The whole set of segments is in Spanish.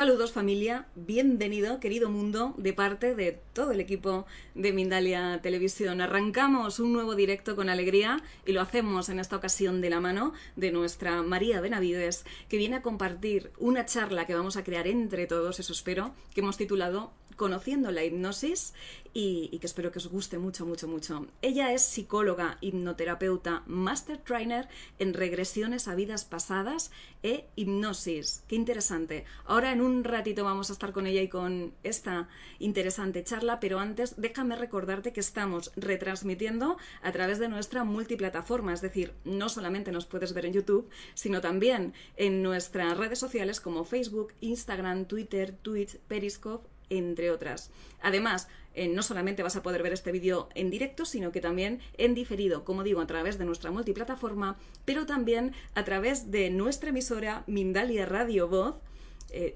Saludos familia, bienvenido querido mundo de parte de todo el equipo de Mindalia Televisión. Arrancamos un nuevo directo con alegría y lo hacemos en esta ocasión de la mano de nuestra María Benavides que viene a compartir una charla que vamos a crear entre todos, eso espero, que hemos titulado Conociendo la hipnosis y, que espero que os guste mucho, mucho, mucho. Ella es psicóloga, hipnoterapeuta, master trainer en regresiones a vidas pasadas e hipnosis. Qué interesante. Ahora en un ratito vamos a estar con ella y con esta interesante charla, pero antes déjame recordarte que estamos retransmitiendo a través de nuestra multiplataforma, es decir, no solamente nos puedes ver en YouTube, sino también en nuestras redes sociales como Facebook, Instagram, Twitter, Twitch, Periscope entre otras. Además, eh, no solamente vas a poder ver este vídeo en directo, sino que también en diferido, como digo, a través de nuestra multiplataforma, pero también a través de nuestra emisora Mindalia Radio Voz,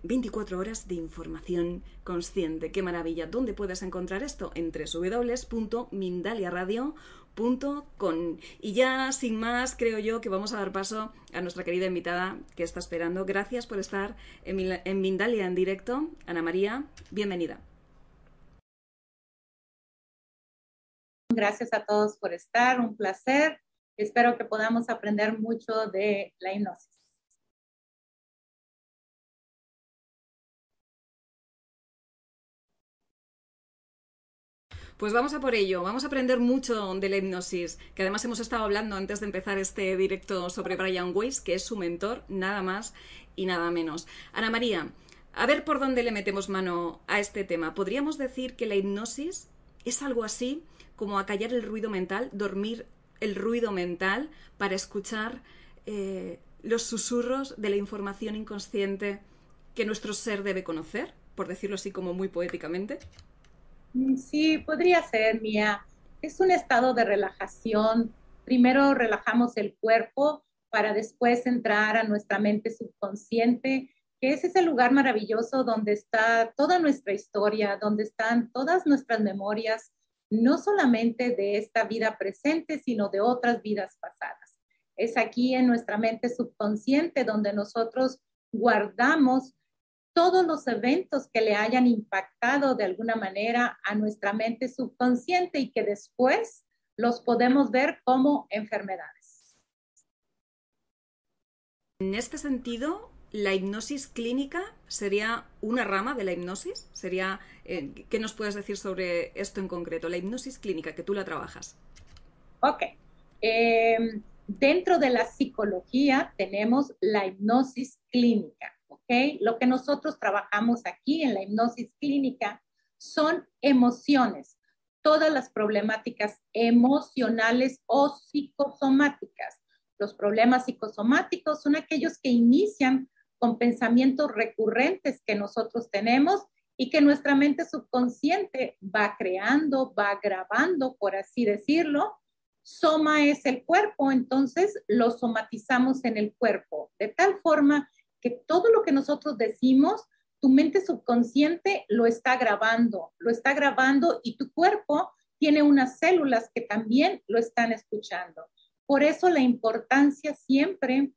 24 eh, horas de información consciente. ¡Qué maravilla! ¿Dónde puedes encontrar esto? En www.mindaliaradio.com. Y ya sin más, creo yo que vamos a dar paso a nuestra querida invitada que está esperando. Gracias por estar en, en Mindalia en directo. Ana María, bienvenida. Gracias a todos por estar, un placer. Espero que podamos aprender mucho de la hipnosis. Pues vamos a por ello, vamos a aprender mucho de la hipnosis, que además hemos estado hablando antes de empezar este directo sobre Brian Weiss, que es su mentor, nada más y nada menos. Ana María, a ver por dónde le metemos mano a este tema. ¿Podríamos decir que la hipnosis es algo así como acallar el ruido mental, dormir el ruido mental para escuchar eh, los susurros de la información inconsciente que nuestro ser debe conocer, por decirlo así como muy poéticamente? Mm, sí, podría ser, Mía. Es un estado de relajación. Primero relajamos el cuerpo para después entrar a nuestra mente subconsciente, que es ese lugar maravilloso donde está toda nuestra historia, donde están todas nuestras memorias, no solamente de esta vida presente, sino de otras vidas pasadas. Es aquí en nuestra mente subconsciente donde nosotros guardamos todos los eventos que le hayan impactado de alguna manera a nuestra mente subconsciente y que después los podemos ver como enfermedades. En este sentido, la hipnosis clínica sería una rama de la hipnosis. Sería, eh, ¿qué nos puedes decir sobre esto en concreto? La hipnosis clínica, que tú la trabajas. Ok. Em, dentro de la psicología tenemos la hipnosis clínica. Lo que nosotros trabajamos aquí en la hipnosis clínica son emociones, todas las problemáticas emocionales o psicosomáticas. Los problemas psicosomáticos son aquellos que inician con pensamientos recurrentes que nosotros tenemos y que nuestra mente subconsciente va creando, va grabando, por así decirlo. Soma es el cuerpo, entonces lo somatizamos en el cuerpo, de tal forma que todo lo que nosotros decimos, tu mente subconsciente lo está grabando, lo está grabando y tu cuerpo tiene unas células que también lo están escuchando. Por eso la importancia siempre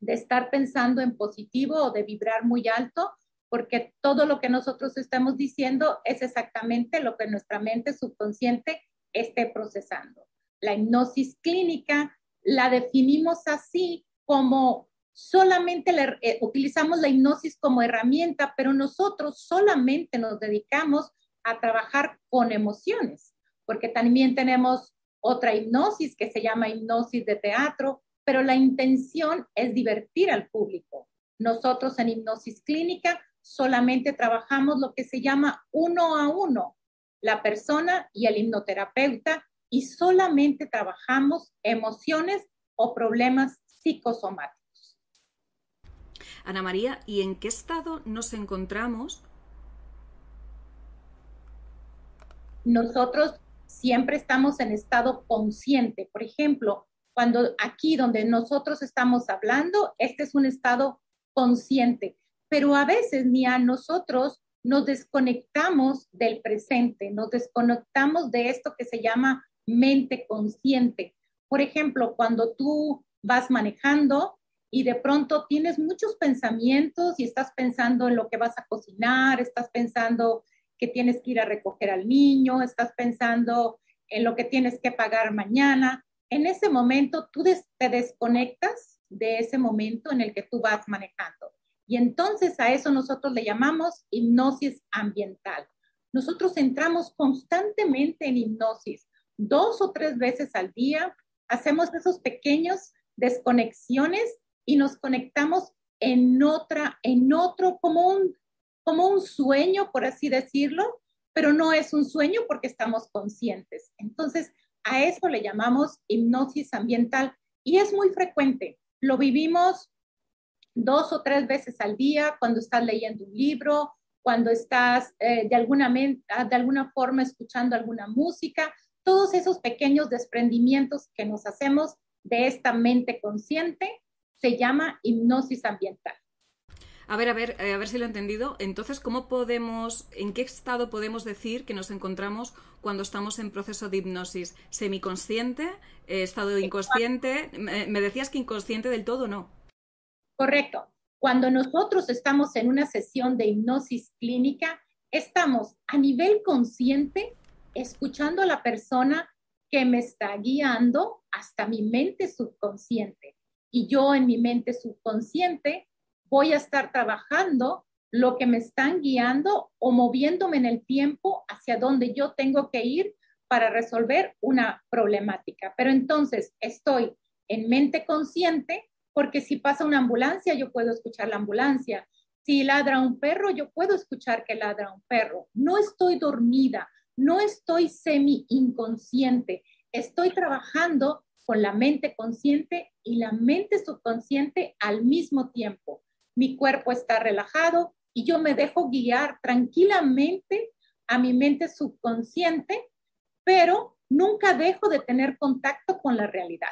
de estar pensando en positivo o de vibrar muy alto, porque todo lo que nosotros estamos diciendo es exactamente lo que nuestra mente subconsciente esté procesando. La hipnosis clínica la definimos así como solamente eh, utilizamos la hipnosis como herramienta, pero nosotros solamente nos dedicamos a trabajar con emociones, porque también tenemos otra hipnosis que se llama hipnosis de teatro, pero la intención es divertir al público. Nosotros en hipnosis clínica solamente trabajamos lo que se llama uno a uno, la persona y el hipnoterapeuta, y solamente trabajamos emociones o problemas psicosomáticos. Ana María, ¿y en qué estado nos encontramos? Nosotros siempre estamos en estado consciente. Por ejemplo, cuando aquí donde nosotros estamos hablando, este es un estado consciente, pero a veces ni a nosotros nos desconectamos del presente, nos desconectamos de esto que se llama mente consciente. Por ejemplo, cuando tú vas manejando, y de pronto tienes muchos pensamientos y estás pensando en lo que vas a cocinar, estás pensando que tienes que ir a recoger al niño, estás pensando en lo que tienes que pagar mañana. En ese momento tú te desconectas de ese momento en el que tú vas manejando. Y entonces a eso nosotros le llamamos hipnosis ambiental. Nosotros entramos constantemente en hipnosis, dos o tres veces al día, hacemos esos pequeños desconexiones y nos conectamos en otra, en otro, como un, como un sueño, por así decirlo, pero no es un sueño porque estamos conscientes. Entonces, a eso le llamamos hipnosis ambiental y es muy frecuente. Lo vivimos dos o tres veces al día cuando estás leyendo un libro, cuando estás eh, de, alguna, de alguna forma escuchando alguna música, todos esos pequeños desprendimientos que nos hacemos de esta mente consciente se llama hipnosis ambiental. A ver, a ver, eh, a ver si lo he entendido. Entonces, ¿cómo podemos, en qué estado podemos decir que nos encontramos cuando estamos en proceso de hipnosis? ¿Semiconsciente? Eh, ¿Estado inconsciente? Me decías que inconsciente del todo, ¿no? Correcto. Cuando nosotros estamos en una sesión de hipnosis clínica, estamos a nivel consciente escuchando a la persona que me está guiando hasta mi mente subconsciente y yo en mi mente subconsciente voy a estar trabajando lo que me están guiando o moviéndome en el tiempo hacia donde yo tengo que ir para resolver una problemática. Pero entonces estoy en mente consciente porque si pasa una ambulancia, yo puedo escuchar la ambulancia. Si ladra un perro, yo puedo escuchar que ladra un perro. No estoy dormida, no estoy semi inconsciente, estoy trabajando con la mente consciente y la mente subconsciente al mismo tiempo. Mi cuerpo está relajado y yo me dejo guiar tranquilamente a mi mente subconsciente, pero nunca dejo de tener contacto con la realidad.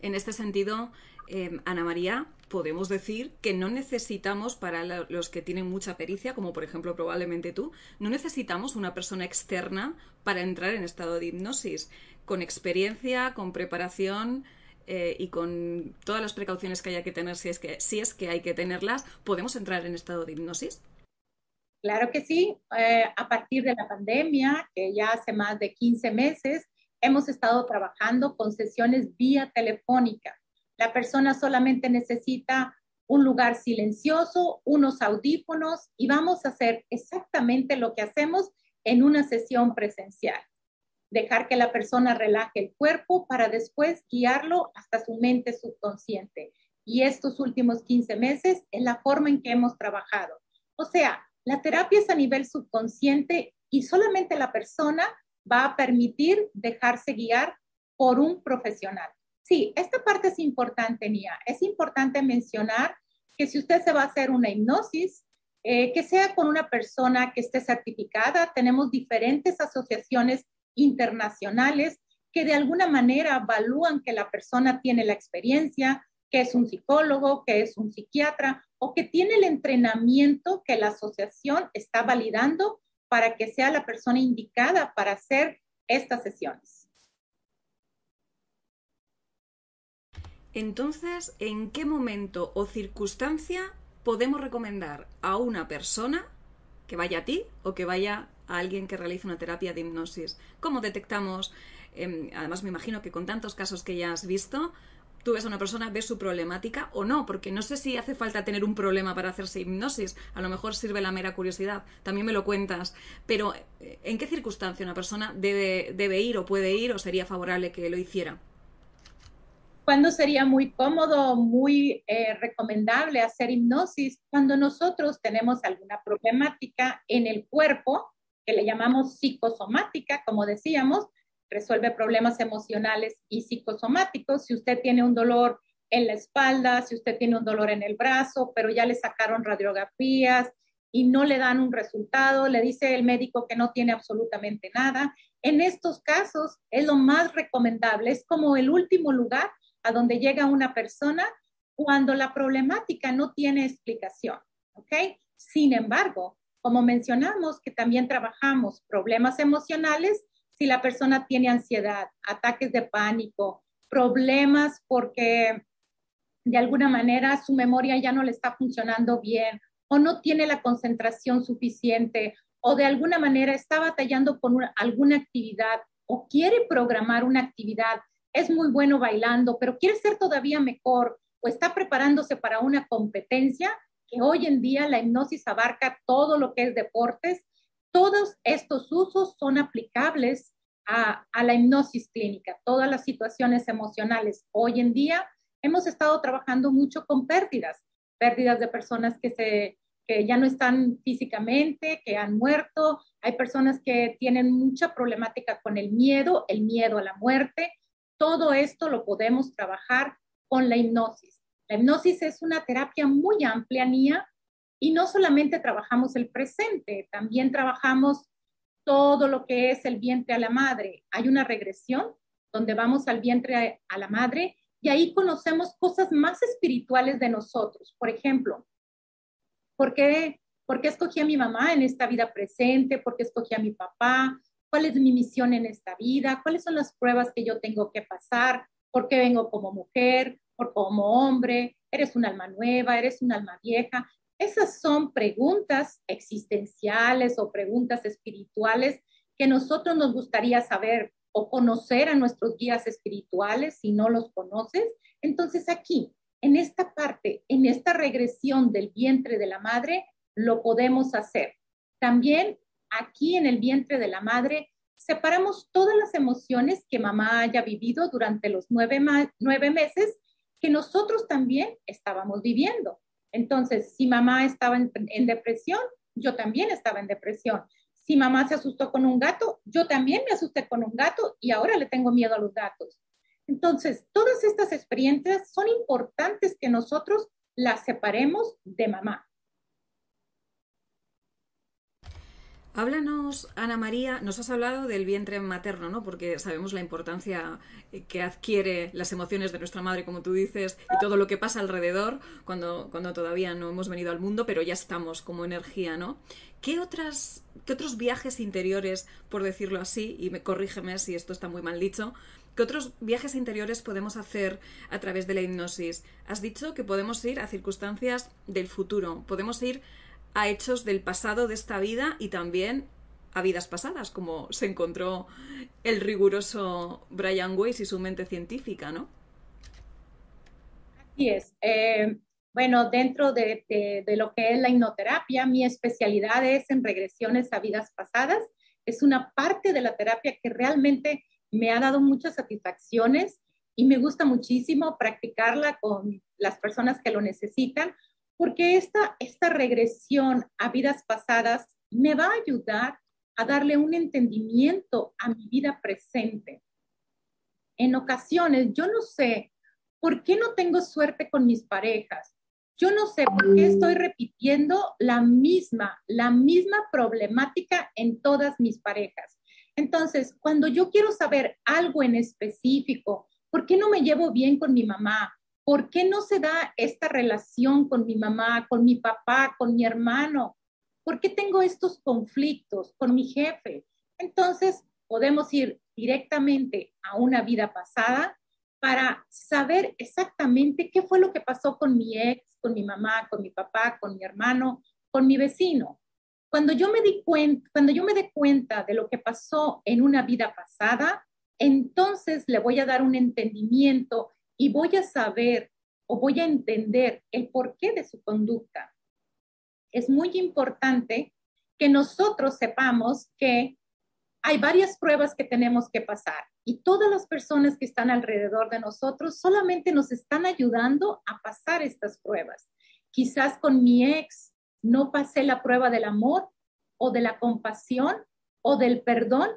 En este sentido, eh, Ana María, podemos decir que no necesitamos, para los que tienen mucha pericia, como por ejemplo probablemente tú, no necesitamos una persona externa para entrar en estado de hipnosis. Con experiencia, con preparación eh, y con todas las precauciones que haya que tener, si es que, si es que hay que tenerlas, ¿podemos entrar en estado de hipnosis? Claro que sí. Eh, a partir de la pandemia, que ya hace más de 15 meses, hemos estado trabajando con sesiones vía telefónica la persona solamente necesita un lugar silencioso, unos audífonos y vamos a hacer exactamente lo que hacemos en una sesión presencial. Dejar que la persona relaje el cuerpo para después guiarlo hasta su mente subconsciente. Y estos últimos 15 meses es la forma en que hemos trabajado. O sea, la terapia es a nivel subconsciente y solamente la persona va a permitir dejarse guiar por un profesional. Sí, esta parte es importante, Nia. Es importante mencionar que si usted se va a hacer una hipnosis, eh, que sea con una persona que esté certificada. Tenemos diferentes asociaciones internacionales que de alguna manera evalúan que la persona tiene la experiencia, que es un psicólogo, que es un psiquiatra o que tiene el entrenamiento que la asociación está validando para que sea la persona indicada para hacer estas sesiones. Entonces, ¿en qué momento o circunstancia podemos recomendar a una persona que vaya a ti o que vaya a alguien que realice una terapia de hipnosis? ¿Cómo detectamos? Em, además, me imagino que con tantos casos que ya has visto, tú ves a una persona, ves su problemática o no, porque no sé si hace falta tener un problema para hacerse hipnosis, a lo mejor sirve la mera curiosidad, también me lo cuentas, pero eh, ¿en qué circunstancia una persona debe, debe ir o puede ir o sería favorable que lo hiciera? ¿Cuándo sería muy cómodo, muy eh, recomendable hacer hipnosis? Cuando nosotros tenemos alguna problemática en el cuerpo, que le llamamos psicosomática, como decíamos, resuelve problemas emocionales y psicosomáticos. Si usted tiene un dolor en la espalda, si usted tiene un dolor en el brazo, pero ya le sacaron radiografías y no le dan un resultado, le dice el médico que no tiene absolutamente nada. En estos casos es lo más recomendable, es como el último lugar a donde llega una persona cuando la problemática no tiene explicación, ¿ok? Sin embargo, como mencionamos que también trabajamos problemas emocionales, si la persona tiene ansiedad, ataques de pánico, problemas porque de alguna manera su memoria ya no le está funcionando bien o no tiene la concentración suficiente o de alguna manera está batallando con alguna actividad o quiere programar una actividad, es muy bueno bailando, pero quiere ser todavía mejor o está preparándose para una competencia, que hoy en día la hipnosis abarca todo lo que es deportes, todos estos usos son aplicables a, la hipnosis clínica, todas las situaciones emocionales. Hoy en día hemos estado trabajando mucho con pérdidas, pérdidas de personas que se que ya no están físicamente, que han muerto. Hay personas que tienen mucha problemática con el miedo, el miedo a la muerte. Todo esto lo podemos trabajar con la hipnosis. La hipnosis es una terapia muy amplia, y no solamente trabajamos el presente, también trabajamos todo lo que es el vientre a la madre. Hay una regresión donde vamos al vientre a, la madre y ahí conocemos cosas más espirituales de nosotros. Por ejemplo, ¿por qué, ¿por qué escogí a mi mamá en esta vida presente? ¿Por qué escogí a mi papá? ¿Cuál es mi misión en esta vida? ¿Cuáles son las pruebas que yo tengo que pasar? ¿Por qué vengo como mujer? ¿Por como hombre? ¿Eres un alma nueva? ¿Eres un alma vieja? Esas son preguntas existenciales o preguntas espirituales que nosotros nos gustaría saber o conocer a nuestros guías espirituales si no los conoces. Entonces aquí, en esta parte, en esta regresión del vientre de la madre, lo podemos hacer. También aquí en el vientre de la madre separamos todas las emociones que mamá haya vivido durante los nueve, nueve meses que nosotros también estábamos viviendo. Entonces, si mamá estaba en, depresión, yo también estaba en depresión. Si mamá se asustó con un gato, yo también me asusté con un gato y ahora le tengo miedo a los gatos. Entonces, todas estas experiencias son importantes que nosotros las separemos de mamá. Háblanos, Ana María, nos has hablado del vientre materno, ¿no? Porque sabemos la importancia eh, que adquiere las emociones de nuestra madre, como tú dices, y todo lo que pasa alrededor cuando, cuando todavía no hemos venido al mundo, pero ya estamos como energía, ¿no? ¿Qué, otras, ¿Qué otros viajes interiores, por decirlo así, y me corrígeme si esto está muy mal dicho, ¿Qué otros viajes interiores podemos hacer a través de la hipnosis? Has dicho que podemos ir a circunstancias del futuro, podemos ir a hechos del pasado de esta vida y también a vidas pasadas, como se encontró el riguroso Brian Weiss y su mente científica, ¿no? Así es. Eh, bueno, dentro de, de, lo que es la hipnoterapia, mi especialidad es en regresiones a vidas pasadas. Es una parte de la terapia que realmente me ha dado muchas satisfacciones y me gusta muchísimo practicarla con las personas que lo necesitan, porque esta, esta regresión a vidas pasadas me va a ayudar a darle un entendimiento a mi vida presente. En ocasiones, yo no sé por qué no tengo suerte con mis parejas. Yo no sé por qué estoy repitiendo la misma, la misma problemática en todas mis parejas. Entonces, cuando yo quiero saber algo en específico, ¿por qué no me llevo bien con mi mamá? ¿Por qué no se da esta relación con mi mamá, con mi papá, con mi hermano? ¿Por qué tengo estos conflictos con mi jefe? Entonces, podemos ir directamente a una vida pasada para saber exactamente qué fue lo que pasó con mi ex, con mi mamá, con mi papá, con mi hermano, con mi vecino. Cuando yo me di cuenta, cuando yo me dé cuenta de lo que pasó en una vida pasada, entonces le voy a dar un entendimiento y voy a saber o voy a entender el porqué de su conducta. Es muy importante que nosotros sepamos que hay varias pruebas que tenemos que pasar y todas las personas que están alrededor de nosotros solamente nos están ayudando a pasar estas pruebas. Quizás con mi ex no pasé la prueba del amor o de la compasión o del perdón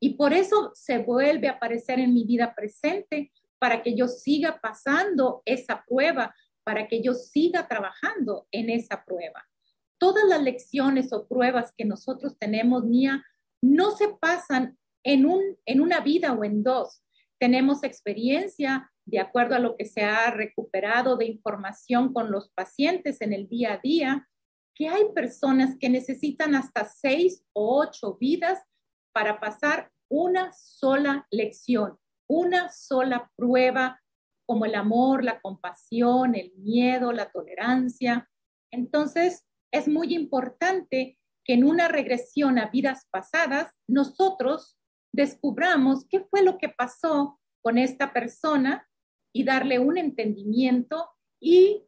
y por eso se vuelve a aparecer en mi vida presente para que yo siga pasando esa prueba, para que yo siga trabajando en esa prueba. Todas las lecciones o pruebas que nosotros tenemos, Nia, no se pasan en, un, en una vida o en dos. Tenemos experiencia de acuerdo a lo que se ha recuperado de información con los pacientes en el día a día, que hay personas que necesitan hasta seis o ocho vidas para pasar una sola lección, una sola prueba como el amor, la compasión, el miedo, la tolerancia. Entonces, es muy importante que en una regresión a vidas pasadas, nosotros descubramos qué fue lo que pasó con esta persona y darle un entendimiento y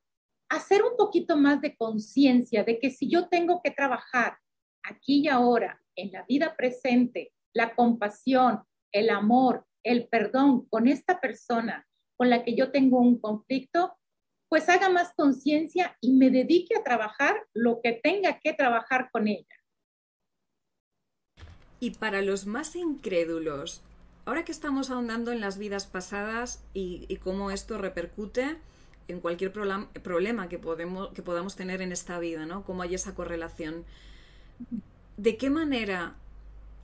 hacer un poquito más de conciencia de que si yo tengo que trabajar aquí y ahora, en la vida presente, la compasión, el amor, el perdón con esta persona con la que yo tengo un conflicto, pues haga más conciencia y me dedique a trabajar lo que tenga que trabajar con ella. Y para los más incrédulos, ahora que estamos ahondando en las vidas pasadas y, cómo esto repercute en cualquier problema que, podemos, que podamos tener en esta vida, ¿no? Cómo hay esa correlación. ¿De qué manera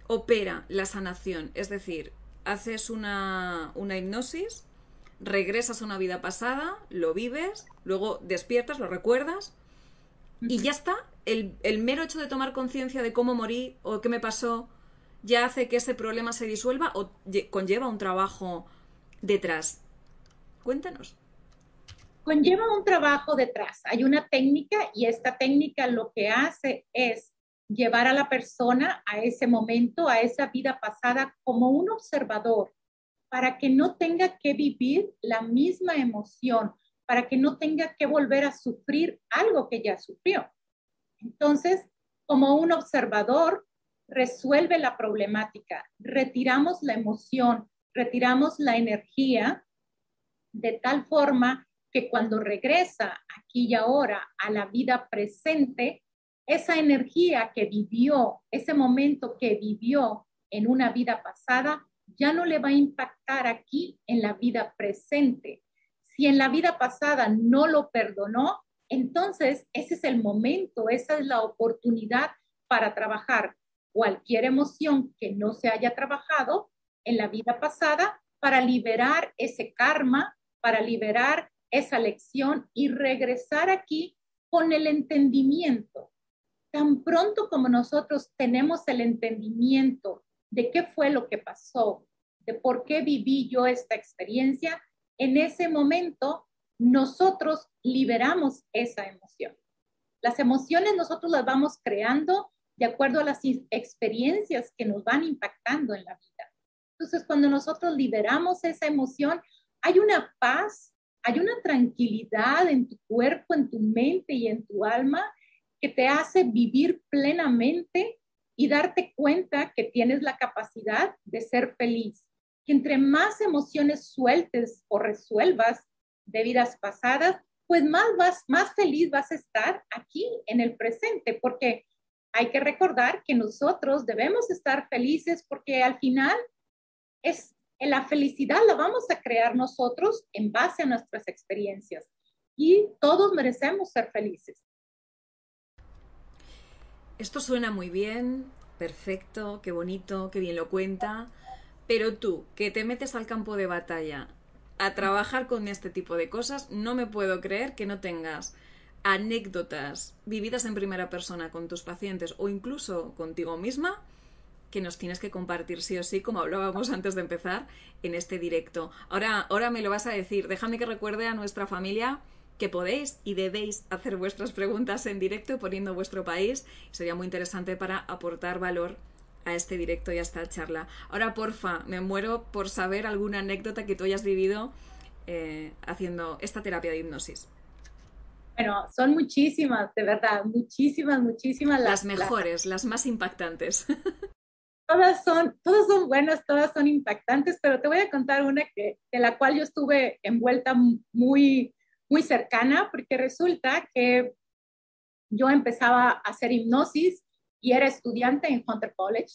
opera la sanación? Es decir, haces una, una hipnosis, regresas a una vida pasada, lo vives, luego despiertas, lo recuerdas y ya está. El, el mero hecho de tomar conciencia de cómo morí o qué me pasó ya hace que ese problema se disuelva o conlleva un trabajo detrás. Cuéntanos. Conlleva un trabajo detrás. Hay una técnica y esta técnica lo que hace es llevar a la persona a ese momento, a esa vida pasada como un observador, para que no tenga que vivir la misma emoción, para que no tenga que volver a sufrir algo que ya sufrió. Entonces, como un observador, resuelve la problemática, retiramos la emoción, retiramos la energía de tal forma que cuando regresa aquí y ahora a la vida presente, esa energía que vivió, ese momento que vivió en una vida pasada, ya no le va a impactar aquí en la vida presente. Si en la vida pasada no lo perdonó, entonces ese es el momento, esa es la oportunidad para trabajar cualquier emoción que no se haya trabajado en la vida pasada para liberar ese karma, para liberar esa lección y regresar aquí con el entendimiento. Tan pronto como nosotros tenemos el entendimiento de qué fue lo que pasó, de por qué viví yo esta experiencia, en ese momento nosotros liberamos esa emoción. Las emociones nosotros las vamos creando de acuerdo a las experiencias que nos van impactando en la vida. Entonces, cuando nosotros liberamos esa emoción, hay una paz, hay una tranquilidad en tu cuerpo, en tu mente y en tu alma que te hace vivir plenamente y darte cuenta que tienes la capacidad de ser feliz. Que entre más emociones sueltes o resuelvas de vidas pasadas, pues más vas, más feliz vas a estar aquí en el presente, porque hay que recordar que nosotros debemos estar felices porque al final es la felicidad la vamos a crear nosotros en base a nuestras experiencias y todos merecemos ser felices. Esto suena muy bien, perfecto, qué bonito, qué bien lo cuenta, pero tú, que te metes al campo de batalla a trabajar con este tipo de cosas, no me puedo creer que no tengas anécdotas vividas en primera persona con tus pacientes o incluso contigo misma que nos tienes que compartir sí o sí, como hablábamos antes de empezar en este directo. Ahora, ahora me lo vas a decir. Déjame que recuerde a nuestra familia que podéis y debéis hacer vuestras preguntas en directo poniendo vuestro país. Sería muy interesante para aportar valor a este directo y a esta charla. Ahora, porfa, me muero por saber alguna anécdota que tú hayas vivido eh, haciendo esta terapia de hipnosis. Bueno, son muchísimas, de verdad, muchísimas, muchísimas. Las, mejores, las, más impactantes. Todas son, todas son buenas, todas son impactantes, pero te voy a contar una que, de la cual yo estuve envuelta muy, muy cercana, porque resulta que yo empezaba a hacer hipnosis y era estudiante en Hunter College.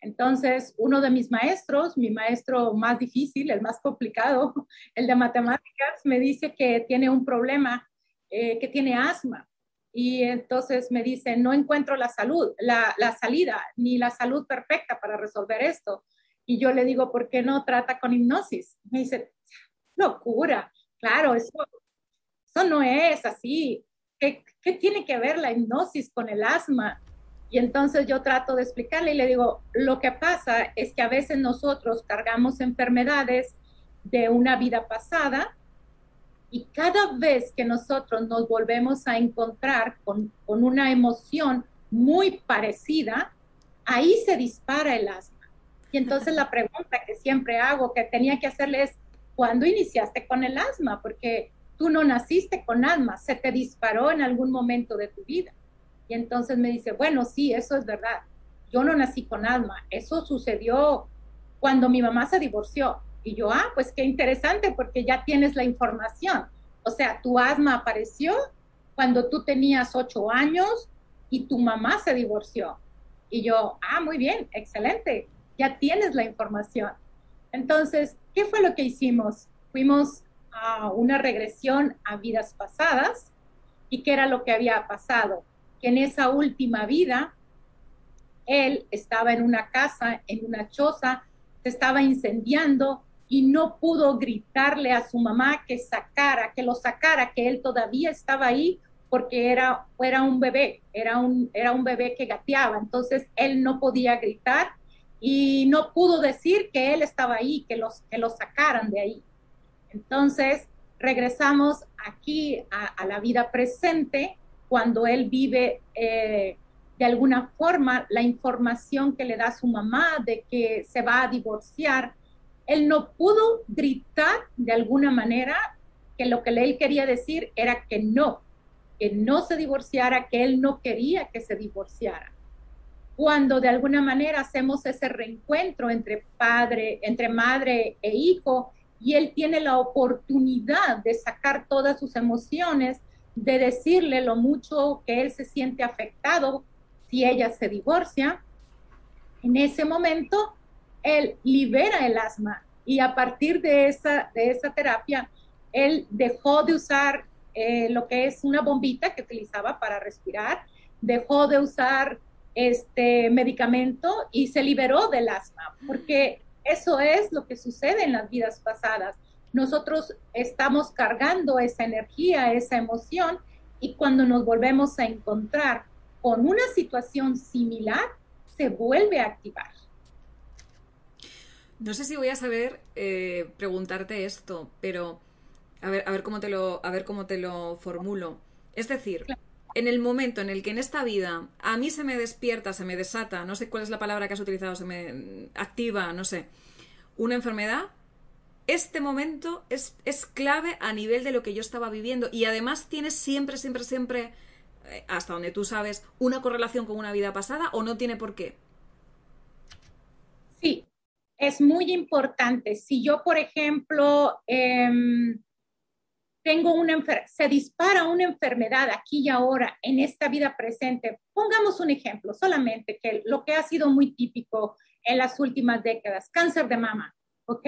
Entonces, uno de mis maestros, mi maestro más difícil, el más complicado, el de matemáticas, me dice que tiene un problema eh, que tiene asma. Y entonces me dice, no encuentro la salud, la, la, salida, ni la salud perfecta para resolver esto. Y yo le digo, ¿por qué no trata con hipnosis? Me dice, locura, claro, eso, eso no es así. ¿Qué, ¿Qué tiene que ver la hipnosis con el asma? Y entonces yo trato de explicarle y le digo, lo que pasa es que a veces nosotros cargamos enfermedades de una vida pasada y cada vez que nosotros nos volvemos a encontrar con, con una emoción muy parecida, ahí se dispara el asma. Y entonces la pregunta que siempre hago, que tenía que hacerle es, ¿cuándo iniciaste con el asma? Porque tú no naciste con asma, se te disparó en algún momento de tu vida. Y entonces me dice, bueno, sí, eso es verdad. Yo no nací con asma, eso sucedió cuando mi mamá se divorció. Y yo, ah, pues qué interesante porque ya tienes la información. O sea, tu asma apareció cuando tú tenías ocho años y tu mamá se divorció. Y yo, ah, muy bien, excelente, ya tienes la información. Entonces, ¿qué fue lo que hicimos? Fuimos a una regresión a vidas pasadas y qué era lo que había pasado. Que en esa última vida, él estaba en una casa, en una choza, se estaba incendiando y no pudo gritarle a su mamá que sacara, que lo sacara, que él todavía estaba ahí porque era, era un bebé, era un, era un bebé que gateaba, entonces él no podía gritar y no pudo decir que él estaba ahí, que, los, que lo sacaran de ahí. Entonces, regresamos aquí a, la vida presente cuando él vive eh, de alguna forma la información que le da su mamá de que se va a divorciar. Él no pudo gritar de alguna manera que lo que él quería decir era que no, que no se divorciara, que él no quería que se divorciara. Cuando de alguna manera hacemos ese reencuentro entre padre, entre madre e hijo, y él tiene la oportunidad de sacar todas sus emociones, de decirle lo mucho que él se siente afectado si ella se divorcia, en ese momento él libera el asma y a partir de esa, de esa terapia, él dejó de usar eh, lo que es una bombita que utilizaba para respirar, dejó de usar este medicamento y se liberó del asma, porque eso es lo que sucede en las vidas pasadas. Nosotros estamos cargando esa energía, esa emoción, y cuando nos volvemos a encontrar con una situación similar, se vuelve a activar. No sé si voy a saber eh, preguntarte esto, pero a ver, a ver cómo te lo, a ver cómo te lo formulo. Es decir, en el momento en el que en esta vida a mí se me despierta, se me desata, no sé cuál es la palabra que has utilizado, se me activa, no sé, una enfermedad, este momento es, es clave a nivel de lo que yo estaba viviendo y además tiene siempre, siempre, siempre, eh, hasta donde tú sabes, una correlación con una vida pasada o no tiene por qué. Sí, es muy importante. Si yo, por ejemplo, em, tengo una se dispara una enfermedad aquí y ahora en esta vida presente. Pongamos un ejemplo, solamente que lo que ha sido muy típico en las últimas décadas, cáncer de mama, ¿ok?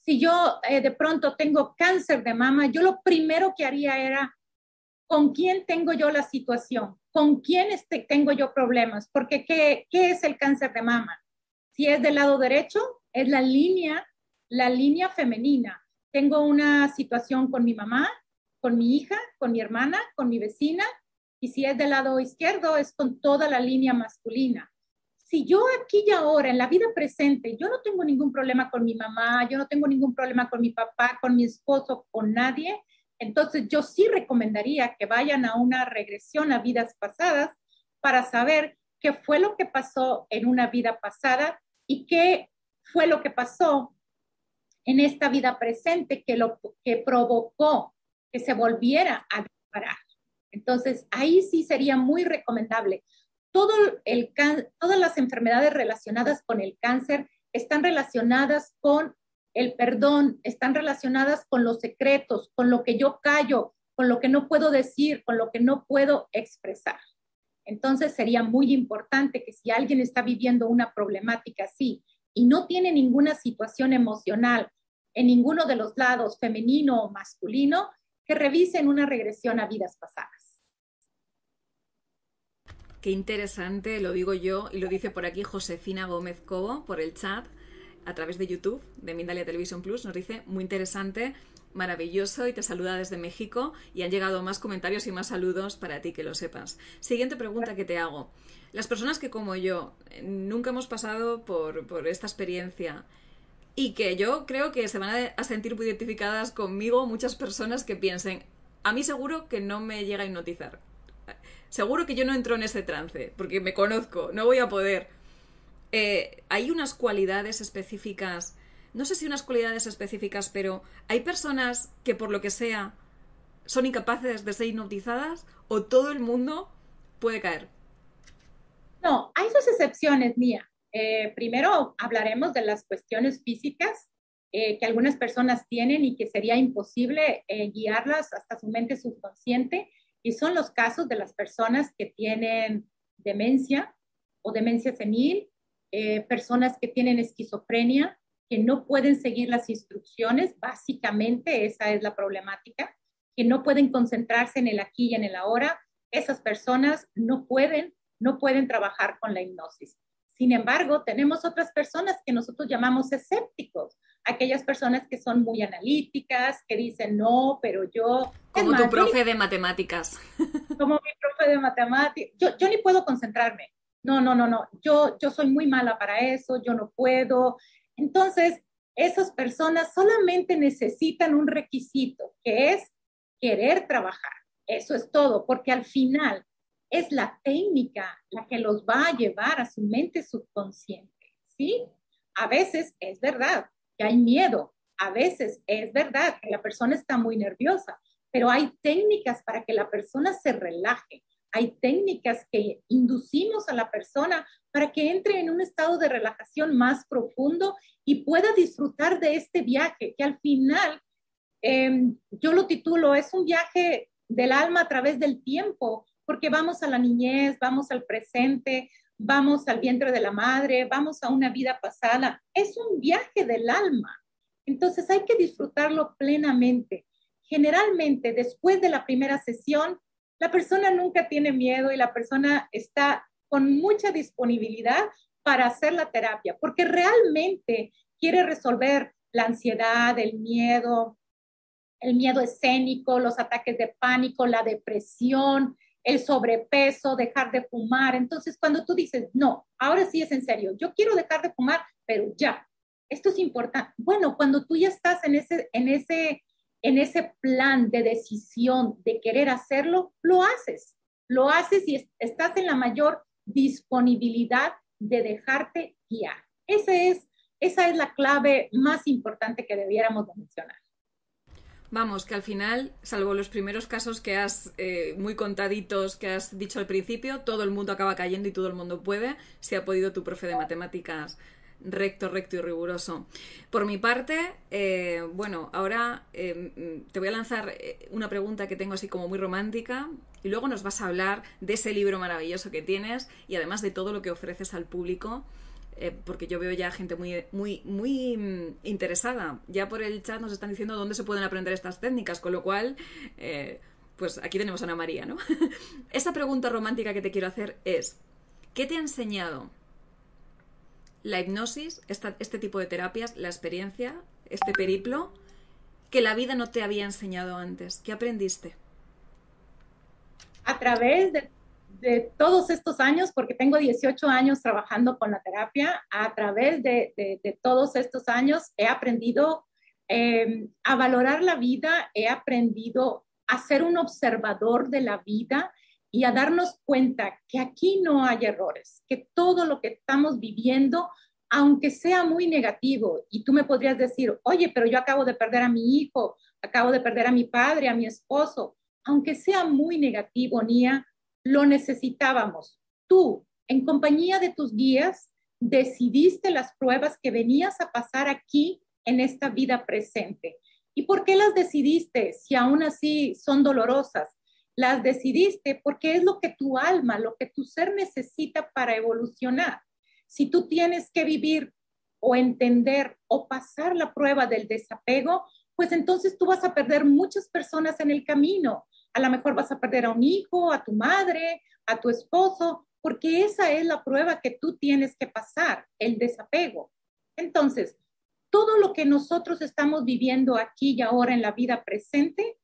Si yo eh, de pronto tengo cáncer de mama, yo lo primero que haría era, ¿con quién tengo yo la situación? ¿Con quién este, tengo yo problemas? Porque ¿qué, ¿qué es el cáncer de mama? Si es del lado derecho, es la línea, la línea femenina tengo una situación con mi mamá, con mi hija, con mi hermana, con mi vecina, y si es del lado izquierdo, es con toda la línea masculina. Si yo aquí y ahora, en la vida presente, yo no tengo ningún problema con mi mamá, yo no tengo ningún problema con mi papá, con mi esposo, con nadie, entonces yo sí recomendaría que vayan a una regresión a vidas pasadas para saber qué fue lo que pasó en una vida pasada y qué fue lo que pasó en esta vida presente que lo que provocó que se volviera a disparar. Entonces, ahí sí sería muy recomendable. Todo el todas las enfermedades relacionadas con el cáncer están relacionadas con el perdón, están relacionadas con los secretos, con lo que yo callo, con lo que no puedo decir, con lo que no puedo expresar. Entonces sería muy importante que si alguien está viviendo una problemática así y no tiene ninguna situación emocional en ninguno de los lados, femenino o masculino, que revisen una regresión a vidas pasadas. Qué interesante, lo digo yo y lo dice por aquí Josefina Gómez Cobo por el chat a través de YouTube de Mindalia Television Plus. Nos dice muy interesante maravilloso y te saluda desde México y han llegado más comentarios y más saludos para ti, que lo sepas. Siguiente pregunta que te hago. Las personas que como yo nunca hemos pasado por, por esta experiencia y que yo creo que se van a sentir muy identificadas conmigo muchas personas que piensen, a mí seguro que no me llega a hipnotizar. Seguro que yo no entro en ese trance, porque me conozco, no voy a poder. Eh, hay unas cualidades específicas, no sé si unas cualidades específicas, pero hay personas que por lo que sea son incapaces de ser hipnotizadas o todo el mundo puede caer. No, hay sus excepciones, Mía. Eh, primero hablaremos de las cuestiones físicas eh, que algunas personas tienen y que sería imposible guiarlas hasta su mente subconsciente, y son los casos de las personas que tienen demencia o demencia senil eh, personas que tienen esquizofrenia, que no pueden seguir las instrucciones, básicamente esa es la problemática, que no pueden concentrarse en el aquí y en el ahora, esas personas no pueden, no pueden trabajar con la hipnosis. Sin embargo, tenemos otras personas que nosotros llamamos escépticos, aquellas personas que son muy analíticas, que dicen, no, pero yo... Como tu profe de matemáticas. Como mi profe de matemáticas. Yo, yo ni puedo concentrarme no, no, no, no, yo, yo soy muy mala para eso, yo no puedo. Entonces, esas personas solamente necesitan un requisito, que es querer trabajar. Eso es todo, porque al final es la técnica la que los va a llevar a su mente subconsciente, ¿sí? A veces es verdad que hay miedo, a veces es verdad que la persona está muy nerviosa, pero hay técnicas para que la persona se relaje, hay técnicas que inducimos a la persona para que entre en un estado de relajación más profundo y pueda disfrutar de este viaje, que al final, em, yo lo titulo, es un viaje del alma a través del tiempo, porque vamos a la niñez, vamos al presente, vamos al vientre de la madre, vamos a una vida pasada. Es un viaje del alma. Entonces hay que disfrutarlo plenamente. Generalmente, después de la primera sesión, la persona nunca tiene miedo y la persona está con mucha disponibilidad para hacer la terapia, porque realmente quiere resolver la ansiedad, el miedo, el miedo escénico, los ataques de pánico, la depresión, el sobrepeso, dejar de fumar. Entonces, cuando tú dices, no, ahora sí es en serio, yo quiero dejar de fumar, pero ya, esto es importante. Bueno, cuando tú ya estás en ese, en ese en ese plan de decisión de querer hacerlo, lo haces. Lo haces y estás en la mayor disponibilidad de dejarte guiar. Ese es, esa es la clave más importante que debiéramos mencionar. Vamos, que al final, salvo los primeros casos que has, eh, muy contaditos, que has dicho al principio, todo el mundo acaba cayendo y todo el mundo puede, si ha podido tu profe de matemáticas recto, recto y riguroso. Por mi parte, eh, bueno, ahora eh, te voy a lanzar eh, una pregunta que tengo así como muy romántica y luego nos vas a hablar de ese libro maravilloso que tienes y además de todo lo que ofreces al público. porque yo veo ya gente muy, muy, muy mm, interesada. Ya por el chat nos están diciendo dónde se pueden aprender estas técnicas, con lo cual, pues aquí tenemos a Ana María, ¿no? Esa pregunta romántica que te quiero hacer es, ¿qué te ha enseñado la hipnosis, este tipo de terapias, la experiencia, este periplo, que la vida no te había enseñado antes? ¿Qué aprendiste? A través de, todos estos años, porque tengo 18 años trabajando con la terapia, a través de, todos estos años he aprendido em, a valorar la vida, he aprendido a ser un observador de la vida y a darnos cuenta que aquí no hay errores, que todo lo que estamos viviendo, aunque sea muy negativo, y tú me podrías decir, oye, pero yo acabo de perder a mi hijo, acabo de perder a mi padre, a mi esposo, aunque sea muy negativo, Nia, lo necesitábamos. Tú, en compañía de tus guías, decidiste las pruebas que venías a pasar aquí en esta vida presente. ¿Y por qué las decidiste si aún así son dolorosas? Las decidiste porque es lo que tu alma, lo que tu ser necesita para evolucionar. Si tú tienes que vivir o entender o pasar la prueba del desapego, pues entonces tú vas a perder muchas personas en el camino. A lo mejor vas a perder a un hijo, a tu madre, a tu esposo, porque esa es la prueba que tú tienes que pasar, el desapego. Entonces, todo lo que nosotros estamos viviendo aquí y ahora en la vida presente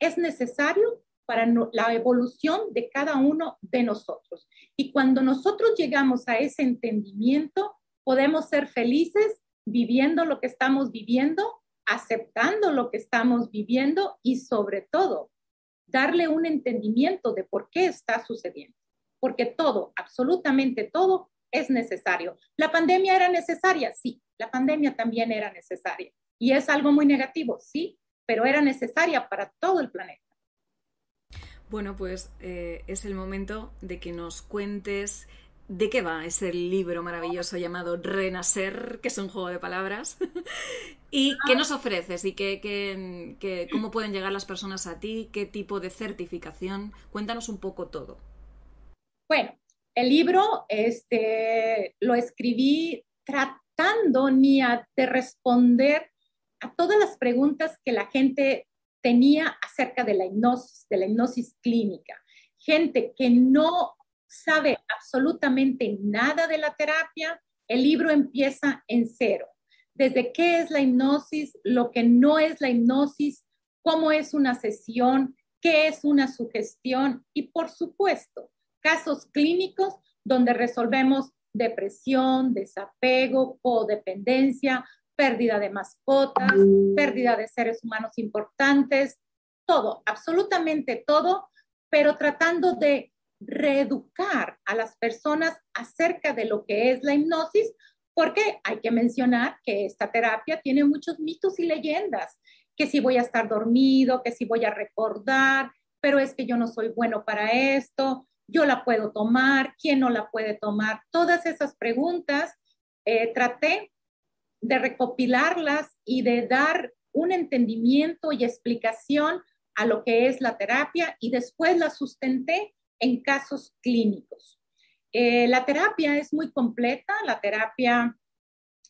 es necesario para la evolución de cada uno de nosotros. Y cuando nosotros llegamos a ese entendimiento, podemos ser felices viviendo lo que estamos viviendo, aceptando lo que estamos viviendo y sobre todo darle un entendimiento de por qué está sucediendo. Porque todo, absolutamente todo, es necesario. ¿La pandemia era necesaria? Sí, la pandemia también era necesaria. Y es algo muy negativo, sí, pero era necesaria para todo el planeta. Bueno, pues eh, es el momento de que nos cuentes de qué va ese libro maravilloso llamado Renacer, que es un juego de palabras, y qué nos ofreces y qué, cómo pueden llegar las personas a ti, qué tipo de certificación. Cuéntanos un poco todo. Bueno, el libro este, lo escribí tratando de responder a todas las preguntas que la gente tenía acerca de la hipnosis, de la hipnosis clínica. Gente que no sabe absolutamente nada de la terapia, el libro empieza en cero. Desde qué es la hipnosis, lo que no es la hipnosis, cómo es una sesión, qué es una sugestión y, por supuesto, casos clínicos donde resolvemos depresión, desapego, codependencia, pérdida de mascotas, pérdida de seres humanos importantes, todo, absolutamente todo, pero tratando de reeducar a las personas acerca de lo que es la hipnosis, porque hay que mencionar que esta terapia tiene muchos mitos y leyendas, que si voy a estar dormido, que si voy a recordar, pero es que yo no soy bueno para esto, yo la puedo tomar, ¿quién no la puede tomar? Todas esas preguntas eh, traté de recopilarlas y de dar un entendimiento y explicación a lo que es la terapia y después la sustenté en casos clínicos. Eh, la terapia es muy completa, la terapia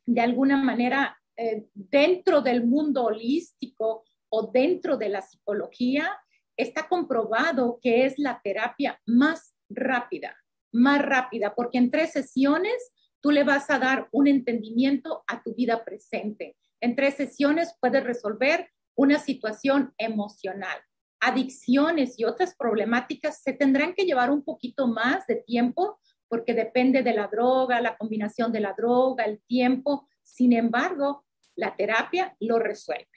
de alguna manera eh, dentro del mundo holístico o dentro de la psicología está comprobado que es la terapia más rápida, más rápida, porque en tres sesiones tú le vas a dar un entendimiento a tu vida presente. En tres sesiones puedes resolver una situación emocional. Adicciones y otras problemáticas se tendrán que llevar un poquito más de tiempo porque depende de la droga, la combinación de la droga, el tiempo. Sin embargo, la terapia lo resuelve.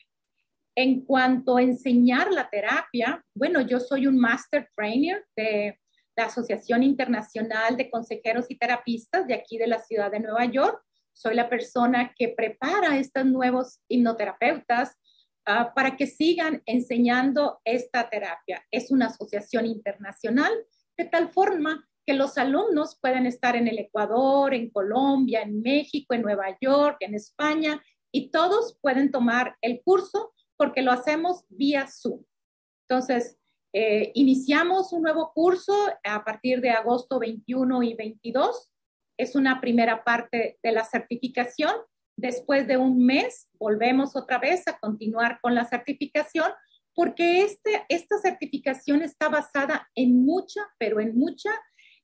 En cuanto a enseñar la terapia, bueno, yo soy un master trainer de la Asociación Internacional de Consejeros y Terapistas de aquí de la ciudad de Nueva York. Soy la persona que prepara a estos nuevos hipnoterapeutas ah, para que sigan enseñando esta terapia. Es una asociación internacional de tal forma que los alumnos pueden estar en el Ecuador, en Colombia, en México, en Nueva York, en España, y todos pueden tomar el curso porque lo hacemos vía Zoom. Entonces, eh, iniciamos un nuevo curso a partir de agosto 21 y 22. Es una primera parte de la certificación. Después de un mes, volvemos otra vez a continuar con la certificación porque este, esta certificación está basada en mucha, pero en mucha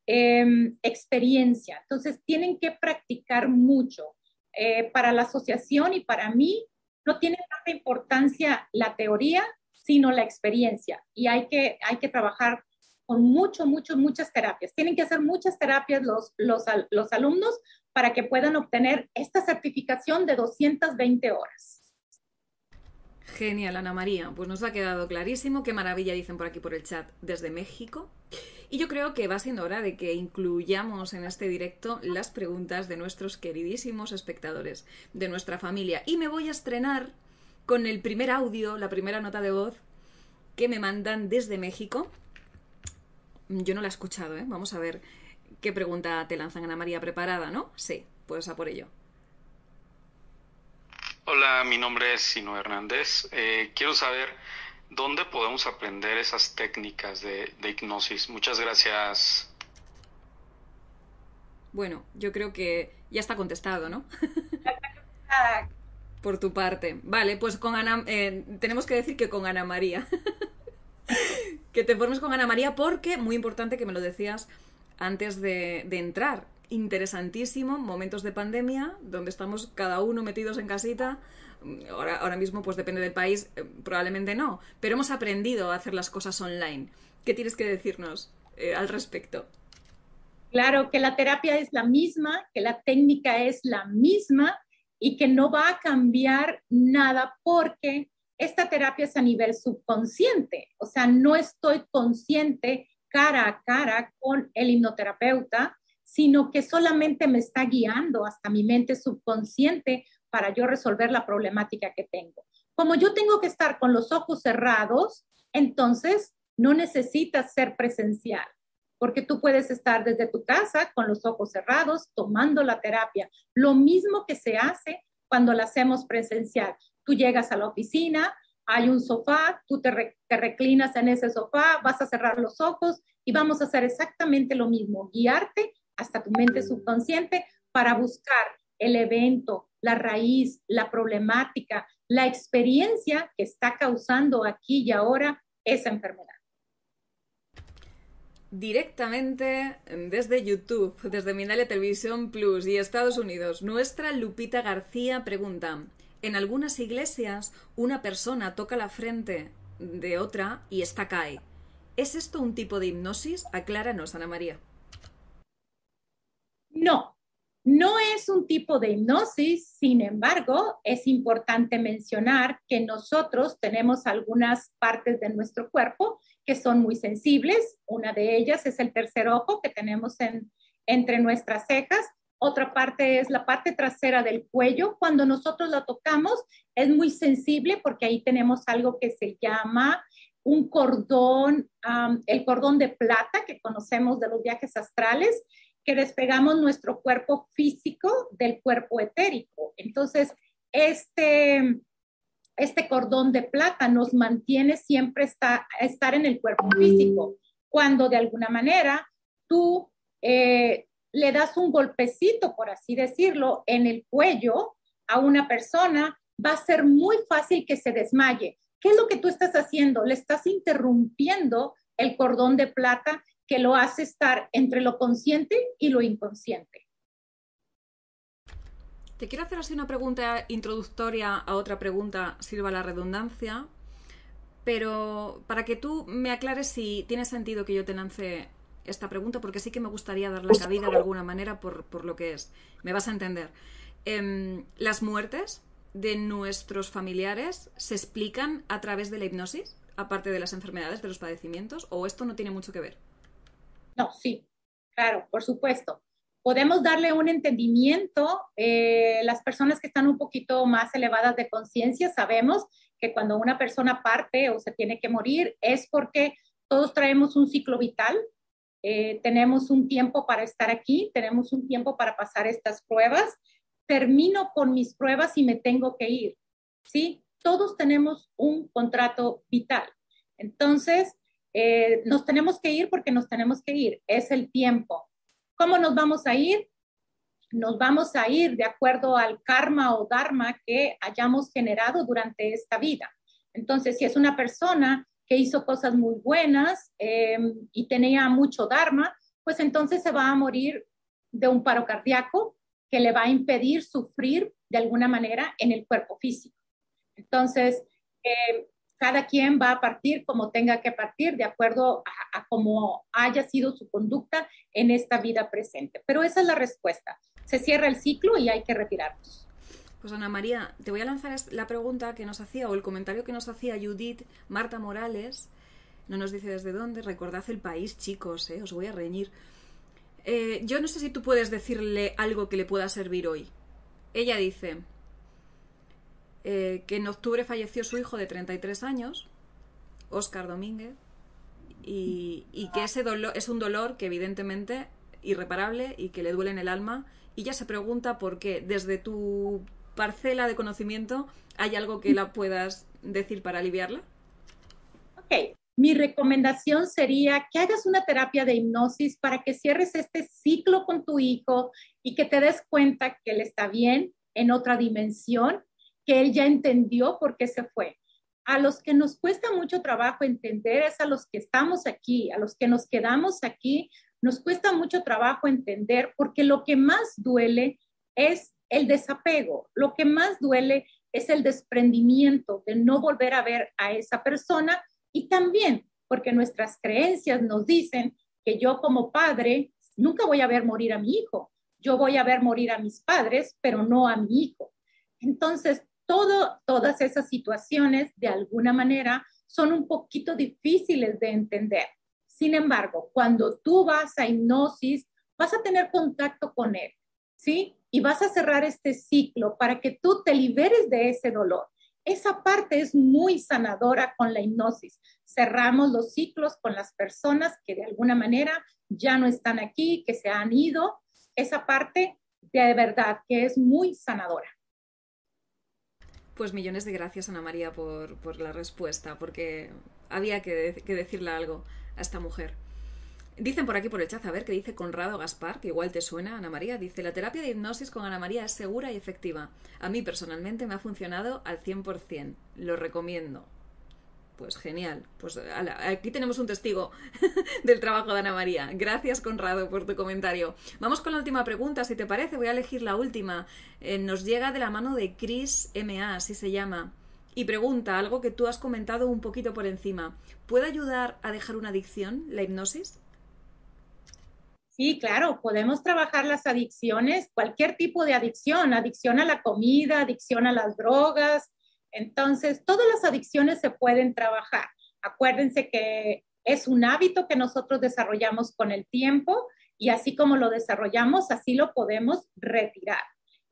em, experiencia. Entonces, tienen que practicar mucho. Eh, para la asociación y para mí, no tiene tanta importancia la teoría, sino la experiencia. Y hay que, hay que trabajar con mucho, mucho, muchas terapias. Tienen que hacer muchas terapias los, los, los alumnos para que puedan obtener esta certificación de 220 horas. Genial, Ana María. Pues nos ha quedado clarísimo. Qué maravilla dicen por aquí por el chat desde México. Y yo creo que va siendo hora de que incluyamos en este directo las preguntas de nuestros queridísimos espectadores, de nuestra familia. Y me voy a estrenar con el primer audio, la primera nota de voz que me mandan desde México. Yo no la he escuchado, ¿eh? Vamos a ver qué pregunta te lanzan, Ana María. ¿Preparada, no? Sí, pues a por ello. Hola, mi nombre es Sino Hernández. Eh, quiero saber dónde podemos aprender esas técnicas de, de hipnosis. Muchas gracias. Bueno, yo creo que ya está contestado, ¿no? Por tu parte. Vale, pues con Ana, eh, tenemos que decir que con Ana María. que te formes con Ana María porque, muy importante que me lo decías antes de, entrar, interesantísimo, momentos de pandemia, donde estamos cada uno metidos en casita. Ahora, ahora mismo, pues depende del país, eh, probablemente no, pero hemos aprendido a hacer las cosas online. ¿Qué tienes que decirnos eh, al respecto? Claro, que la terapia es la misma, que la técnica es la misma y que no va a cambiar nada porque esta terapia es a nivel subconsciente, o sea, no estoy consciente cara a cara con el hipnoterapeuta, sino que solamente me está guiando hasta mi mente subconsciente para yo resolver la problemática que tengo. Como yo tengo que estar con los ojos cerrados, entonces no necesitas ser presencial, porque tú puedes estar desde tu casa con los ojos cerrados tomando la terapia. Lo mismo que se hace cuando la hacemos presencial. Tú llegas a la oficina, hay un sofá, tú te, reclinas en ese sofá, vas a cerrar los ojos y vamos a hacer exactamente lo mismo, guiarte hasta tu mente subconsciente para buscar el evento, la raíz, la problemática, la experiencia que está causando aquí y ahora esa enfermedad. Directamente desde YouTube, desde Mindalia Televisión Plus y Estados Unidos, nuestra Lupita García pregunta, en algunas iglesias una persona toca la frente de otra y esta cae. ¿Es esto un tipo de hipnosis? Acláranos, Ana María. No, no es un tipo de hipnosis, sin embargo, es importante mencionar que nosotros tenemos algunas partes de nuestro cuerpo que son muy sensibles. Una de ellas es el tercer ojo que tenemos entre nuestras cejas otra parte es la parte trasera del cuello. Cuando nosotros la tocamos es muy sensible porque ahí tenemos algo que se llama un cordón, el cordón de plata que conocemos de los viajes astrales, que despegamos nuestro cuerpo físico del cuerpo etérico. Entonces, este, este cordón de plata nos mantiene siempre está, estar en el cuerpo físico. Cuando de alguna manera tú eh, le das un golpecito, por así decirlo, en el cuello a una persona, va a ser muy fácil que se desmaye. ¿Qué es lo que tú estás haciendo? Le estás interrumpiendo el cordón de plata que lo hace estar entre lo consciente y lo inconsciente. Te quiero hacer así una pregunta introductoria a otra pregunta, sirva la redundancia, pero para que tú me aclares si tiene sentido que yo te lance esta pregunta porque sí que me gustaría dar la cabida de alguna manera por, lo que es. Me vas a entender. Em, ¿Las muertes de nuestros familiares se explican a través de la hipnosis, aparte de las enfermedades, de los padecimientos, o esto no tiene mucho que ver? No, sí, claro, por supuesto. Podemos darle un entendimiento. Eh, las personas que están un poquito más elevadas de conciencia sabemos que cuando una persona parte o se tiene que morir es porque todos traemos un ciclo vital eh, tenemos un tiempo para estar aquí, tenemos un tiempo para pasar estas pruebas, termino con mis pruebas y me tengo que ir, ¿sí? Todos tenemos un contrato vital. Entonces, eh, nos tenemos que ir porque nos tenemos que ir, es el tiempo. ¿Cómo nos vamos a ir? Nos vamos a ir de acuerdo al karma o dharma que hayamos generado durante esta vida. Entonces, si es una persona que hizo cosas muy buenas eh, y tenía mucho Dharma, pues entonces se va a morir de un paro cardíaco que le va a impedir sufrir de alguna manera en el cuerpo físico. Entonces, eh, cada quien va a partir como tenga que partir de acuerdo a, cómo haya sido su conducta en esta vida presente. Pero esa es la respuesta. Se cierra el ciclo y hay que retirarnos. Pues Ana María, te voy a lanzar la pregunta que nos hacía o el comentario que nos hacía Judith Marta Morales. No nos dice desde dónde. Recordad el país, chicos, ¿eh? os voy a reñir. Eh, yo no sé si tú puedes decirle algo que le pueda servir hoy. Ella dice eh, que en octubre falleció su hijo de 33 años, Óscar Domínguez, y, que ese dolor es un dolor que evidentemente irreparable y que le duele en el alma. Y ella se pregunta por qué desde tu parcela de conocimiento, ¿hay algo que la puedas decir para aliviarla? Ok, mi recomendación sería que hagas una terapia de hipnosis para que cierres este ciclo con tu hijo y que te des cuenta que él está bien en otra dimensión, que él ya entendió por qué se fue. A los que nos cuesta mucho trabajo entender es a los que estamos aquí, a los que nos quedamos aquí, nos cuesta mucho trabajo entender porque lo que más duele es el desapego, lo que más duele es el desprendimiento de no volver a ver a esa persona y también porque nuestras creencias nos dicen que yo como padre nunca voy a ver morir a mi hijo, yo voy a ver morir a mis padres, pero no a mi hijo. Entonces, todas esas situaciones, de alguna manera, son un poquito difíciles de entender. Sin embargo, cuando tú vas a hipnosis, vas a tener contacto con él, ¿sí? Y vas a cerrar este ciclo para que tú te liberes de ese dolor. Esa parte es muy sanadora con la hipnosis. Cerramos los ciclos con las personas que de alguna manera ya no están aquí, que se han ido. Esa parte de verdad que es muy sanadora. Pues millones de gracias, Ana María, por, la respuesta, porque había que, que, decirle algo a esta mujer. Dicen por aquí por el chat, a ver, que dice Conrado Gaspar, que igual te suena, Ana María. Dice, la terapia de hipnosis con Ana María es segura y efectiva. A mí personalmente me ha funcionado al 100%. Lo recomiendo. Pues genial. Pues aquí tenemos un testigo del trabajo de Ana María. Gracias, Conrado, por tu comentario. Vamos con la última pregunta, si te parece. Voy a elegir la última. Eh, nos llega de la mano de Chris MA, así se llama. Y pregunta algo que tú has comentado un poquito por encima. ¿Puede ayudar a dejar una adicción, la hipnosis? Sí, claro, podemos trabajar las adicciones, cualquier tipo de adicción, adicción a la comida, adicción a las drogas, entonces, todas las adicciones se pueden trabajar. Acuérdense que es un hábito que nosotros desarrollamos con el tiempo y así como lo desarrollamos, así lo podemos retirar.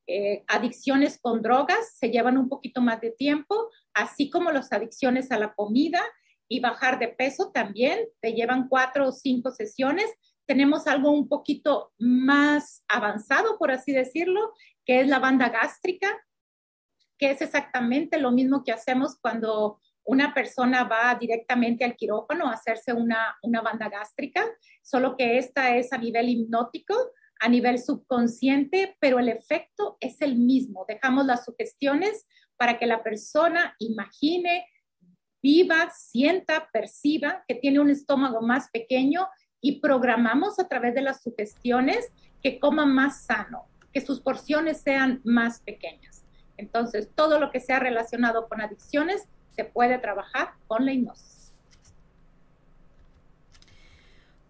Eh, adicciones con drogas se llevan un poquito más de tiempo, así como las adicciones a la comida y bajar de peso también, te llevan cuatro o cinco sesiones. Tenemos algo un poquito más avanzado, por así decirlo, que es la banda gástrica, que es exactamente lo mismo que hacemos cuando una persona va directamente al quirófano a hacerse una, una banda gástrica, solo que esta es a nivel hipnótico, a nivel subconsciente, pero el efecto es el mismo. Dejamos las sugestiones para que la persona imagine, viva, sienta, perciba que tiene un estómago más pequeño y programamos a través de las sugestiones que coma más sano, que sus porciones sean más pequeñas. Entonces, todo lo que sea relacionado con adicciones se puede trabajar con la hipnosis.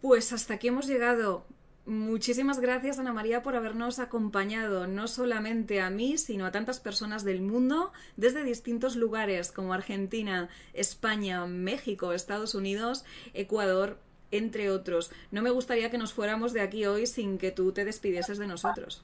Pues hasta aquí hemos llegado. Muchísimas gracias, Ana María, por habernos acompañado, no solamente a mí, sino a tantas personas del mundo, desde distintos lugares como Argentina, España, México, Estados Unidos, Ecuador, entre otros. No me gustaría que nos fuéramos de aquí hoy sin que tú te despidieses de nosotros.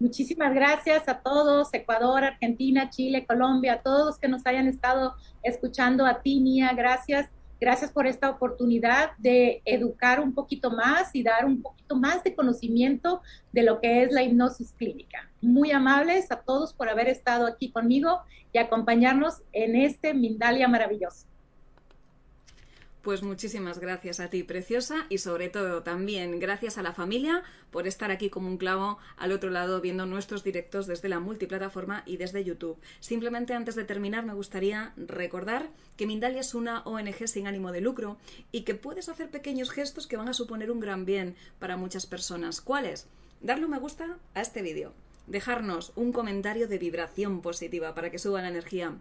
Muchísimas gracias a todos, Ecuador, Argentina, Chile, Colombia, a todos que nos hayan estado escuchando, a ti, Mía, gracias. Gracias por esta oportunidad de educar un poquito más y dar un poquito más de conocimiento de lo que es la hipnosis clínica. Muy amables a todos por haber estado aquí conmigo y acompañarnos en este Mindalia maravilloso. Pues muchísimas gracias a ti, preciosa, y sobre todo también gracias a la familia por estar aquí como un clavo al otro lado viendo nuestros directos desde la multiplataforma y desde YouTube. Simplemente antes de terminar me gustaría recordar que Mindalia es una ONG sin ánimo de lucro y que puedes hacer pequeños gestos que van a suponer un gran bien para muchas personas. ¿Cuáles? Darle un me gusta a este vídeo dejarnos un comentario de vibración positiva para que suba la energía.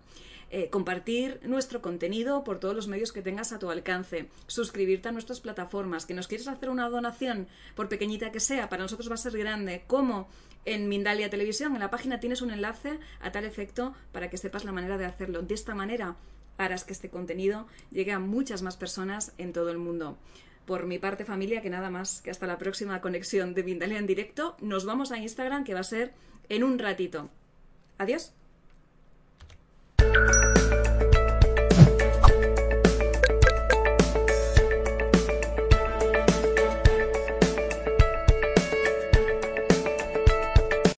Eh, compartir nuestro contenido por todos los medios que tengas a tu alcance, suscribirte a nuestras plataformas, que nos quieres hacer una donación, por pequeñita que sea, para nosotros va a ser grande, como en Mindalia Televisión, en la página tienes un enlace a tal efecto para que sepas la manera de hacerlo. De esta manera harás que este contenido llegue a muchas más personas en todo el mundo. Por mi parte familia, que nada más, que hasta la próxima conexión de Mindalia en directo, nos vamos a Instagram que va a ser en un ratito. Adiós.